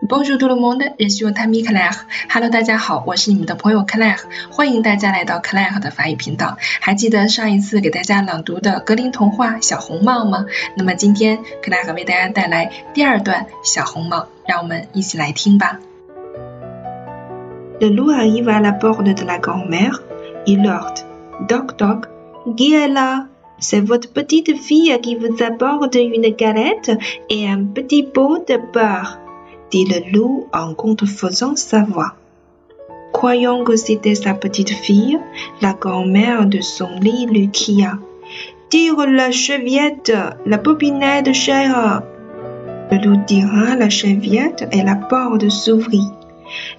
Bonjour tout le monde, je suis votre ami Claire. Hello，大家好，我是你们的朋友 Claire，欢迎大家来到 Claire 的法语频道。还记得上一次给大家朗读的格林童话《小红帽》吗？那么今天 Claire 为大家带来第二段《小红帽》，让我们一起来听吧。Le loup arrive à la porte de la grand-mère. Il heurte. Doc, doc, qui est là? C'est votre petite fille qui vous apporte une galette et un petit pot de beurre dit le loup en contrefaisant sa voix. Croyant que c'était sa petite fille, la grand-mère de son lit lui cria Tire la cheviette, la popinette chère. Le loup tira la cheviette et la porte s'ouvrit.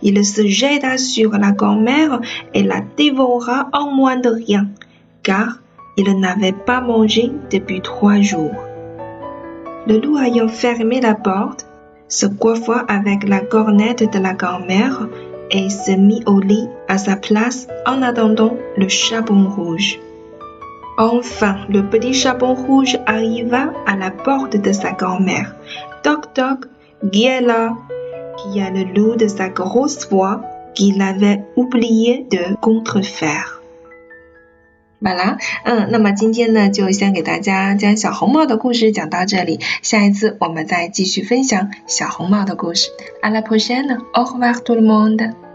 Il se jeta sur la grand-mère et la dévora en moins de rien, car il n'avait pas mangé depuis trois jours. Le loup ayant fermé la porte, se coiffa avec la cornette de la grand-mère et se mit au lit à sa place en attendant le charbon rouge. Enfin, le petit charbon rouge arriva à la porte de sa grand-mère. Toc toc, qui est là? Qui a le loup de sa grosse voix qu'il avait oublié de contrefaire. 好啦，嗯，那么今天呢，就先给大家将小红帽的故事讲到这里，下一次我们再继续分享小红帽的故事。À la prochaine, au revoir tout le monde.